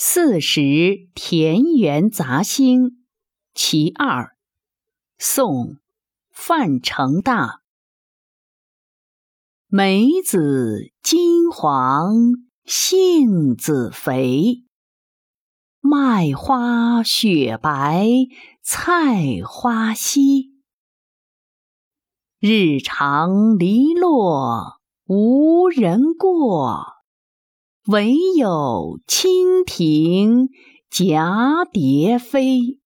四时田园杂兴·其二》宋·范成大。梅子金黄，杏子肥。麦花雪白，菜花稀。日长篱落无人过。惟有蜻蜓蛱蝶飞。